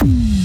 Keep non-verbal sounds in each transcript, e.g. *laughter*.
Mm-hmm.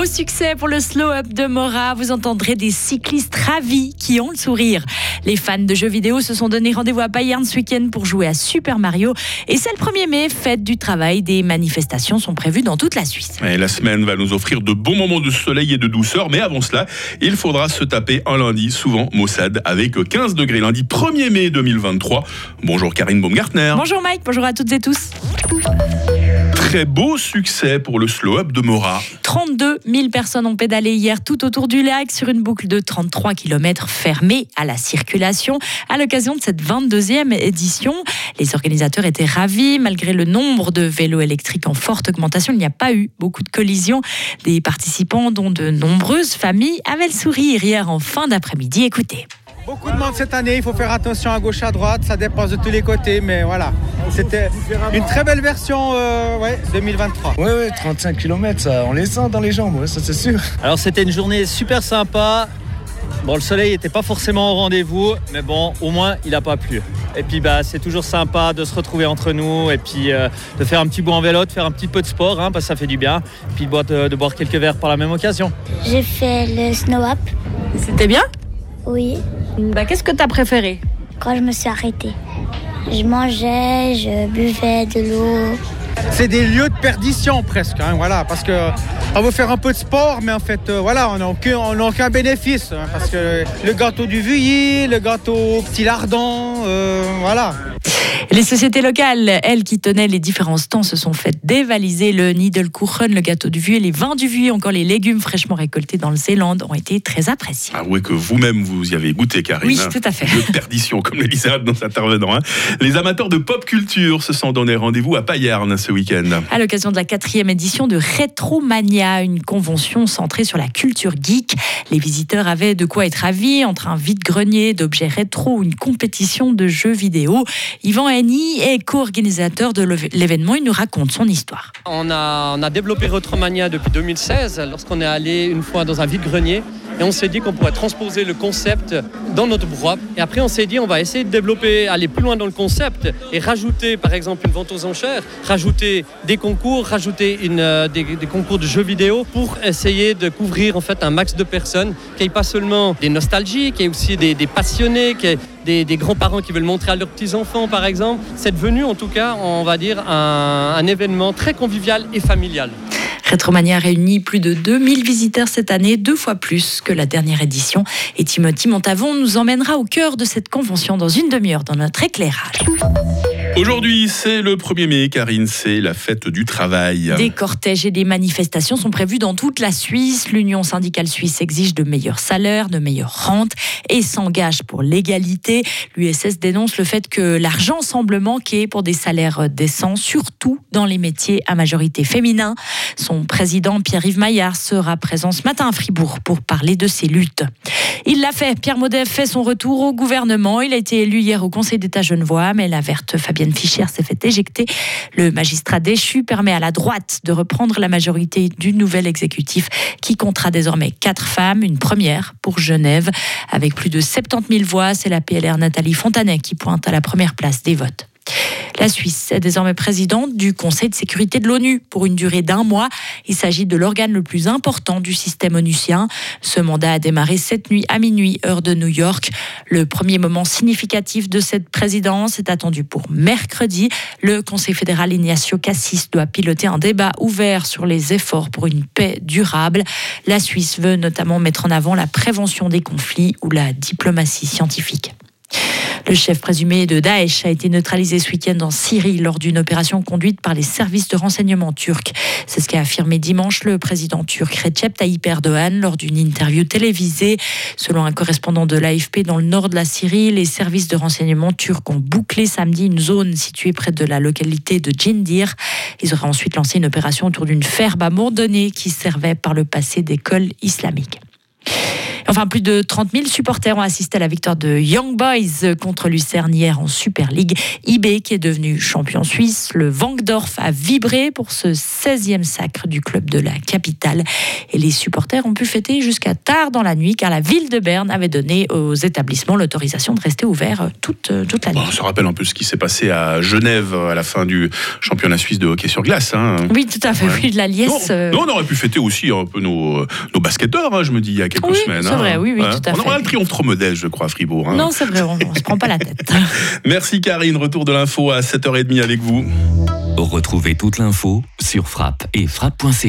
Beau succès pour le slow-up de Mora. Vous entendrez des cyclistes ravis qui ont le sourire. Les fans de jeux vidéo se sont donné rendez-vous à Bayern ce week-end pour jouer à Super Mario. Et c'est le 1er mai, fête du travail. Des manifestations sont prévues dans toute la Suisse. Et la semaine va nous offrir de bons moments de soleil et de douceur. Mais avant cela, il faudra se taper un lundi, souvent maussade, avec 15 degrés. Lundi 1er mai 2023. Bonjour Karine Baumgartner. Bonjour Mike, bonjour à toutes et tous très beau succès pour le slow-up de Mora. 32 000 personnes ont pédalé hier tout autour du lac sur une boucle de 33 km fermée à la circulation à l'occasion de cette 22e édition. Les organisateurs étaient ravis. Malgré le nombre de vélos électriques en forte augmentation, il n'y a pas eu beaucoup de collisions. Des participants, dont de nombreuses familles, avaient le sourire hier en fin d'après-midi. Écoutez. Beaucoup de monde cette année, il faut faire attention à gauche, à droite, ça dépasse de tous les côtés, mais voilà. C'était une très belle version euh, ouais, 2023. Oui, oui, 35 km, ça, on les sent dans les jambes, ça c'est sûr. Alors c'était une journée super sympa. Bon, le soleil n'était pas forcément au rendez-vous, mais bon, au moins il n'a pas plu. Et puis bah, c'est toujours sympa de se retrouver entre nous et puis euh, de faire un petit bout en vélo, de faire un petit peu de sport, hein, parce que ça fait du bien. Et puis de boire, de, de boire quelques verres par la même occasion. J'ai fait le snow up. C'était bien? Oui. Bah, Qu'est-ce que tu as préféré? Quand je me suis arrêtée. Je mangeais, je buvais de l'eau. C'est des lieux de perdition presque, hein, voilà, parce que on veut faire un peu de sport, mais en fait, euh, voilà, on n'a aucun, bénéfice, hein, parce que le gâteau du Vuilly, le gâteau au petit lardon, euh, voilà. Les sociétés locales, elles qui tenaient les différents stands, se sont faites dévaliser. Le Nidelkuchen, le gâteau du Vieux, les vins du Vieux, encore les légumes fraîchement récoltés dans le Zéland ont été très appréciés. Ah oui, que vous-même vous y avez goûté, Karine. Oui, hein. tout à fait. De perdition, comme le disait dans intervenant. hein. Les amateurs de pop culture se sont donné rendez-vous à Payerne ce week-end. À l'occasion de la quatrième édition de Retromania, une convention centrée sur la culture geek, les visiteurs avaient de quoi être ravis entre un vide-grenier d'objets rétro ou une compétition de jeux vidéo. Yvan Henny est co-organisateur de l'événement. Il nous raconte son histoire. On a, développé Retromania depuis 2016 lorsqu'on est allé une fois dans un vide-grenier et on s'est dit qu'on pourrait transposer le concept dans notre bois. Et après on s'est dit on va essayer de développer, aller plus loin dans le concept et rajouter par exemple une vente aux enchères, rajouter des concours, rajouter une, euh, des, concours de jeux vidéo pour essayer de couvrir en fait un max de personnes, n'y ait pas seulement des nostalgiques, ait aussi des, passionnés, des, grands-parents qui veulent montrer à leurs petits-enfants par exemple. C'est devenu en tout cas, on va dire, un, un événement très convivial et familial. Retromania réunit plus de 2000 visiteurs cette année, deux fois plus que la dernière édition. Et Timothy Montavon nous emmènera au cœur de cette convention dans une demi-heure dans notre éclairage. Aujourd'hui, c'est le 1er mai, Karine, c'est la fête du travail. Des cortèges et des manifestations sont prévus dans toute la Suisse. L'Union syndicale suisse exige de meilleurs salaires, de meilleures rentes et s'engage pour l'égalité. L'USS dénonce le fait que l'argent semble manquer pour des salaires décents, surtout dans les métiers à majorité féminin. Son président, Pierre-Yves Maillard, sera présent ce matin à Fribourg pour parler de ces luttes. Il l'a fait. Pierre Maudet fait son retour au gouvernement. Il a été élu hier au Conseil d'État genevois, mais la verte Fabienne Fischer s'est fait éjecter. Le magistrat déchu permet à la droite de reprendre la majorité du nouvel exécutif qui comptera désormais quatre femmes, une première pour Genève. Avec plus de 70 000 voix, c'est la PLR Nathalie Fontanet qui pointe à la première place des votes. La Suisse est désormais présidente du Conseil de sécurité de l'ONU pour une durée d'un mois. Il s'agit de l'organe le plus important du système onusien. Ce mandat a démarré cette nuit à minuit, heure de New York. Le premier moment significatif de cette présidence est attendu pour mercredi. Le Conseil fédéral Ignacio Cassis doit piloter un débat ouvert sur les efforts pour une paix durable. La Suisse veut notamment mettre en avant la prévention des conflits ou la diplomatie scientifique. Le chef présumé de Daesh a été neutralisé ce week-end en Syrie lors d'une opération conduite par les services de renseignement turcs. C'est ce qu'a affirmé dimanche le président turc Recep Tayyip Erdogan lors d'une interview télévisée. Selon un correspondant de l'AFP dans le nord de la Syrie, les services de renseignement turcs ont bouclé samedi une zone située près de la localité de Jindir. Ils auraient ensuite lancé une opération autour d'une ferme abandonnée qui servait par le passé d'école islamique. Enfin, plus de 30 000 supporters ont assisté à la victoire de Young Boys contre Lucerne hier en Super League. IB qui est devenu champion suisse. Le Vangdorf a vibré pour ce 16e sacre du club de la capitale. Et les supporters ont pu fêter jusqu'à tard dans la nuit car la ville de Berne avait donné aux établissements l'autorisation de rester ouverts toute, toute la nuit. on se rappelle un peu ce qui s'est passé à Genève à la fin du championnat suisse de hockey sur glace. Hein. Oui, tout à fait. Oui, la liesse. Non, on aurait pu fêter aussi un peu nos, nos basketteurs, hein, je me dis, il y a quelques semaines. Vrai, oui, oui, tout à on fait. aura le triomphe trop modeste, je crois, à Fribourg. Hein. Non, c'est vrai, on ne se prend pas la tête. *laughs* Merci Karine, retour de l'info à 7h30 avec vous. Retrouvez toute l'info sur frappe et frappe.ch.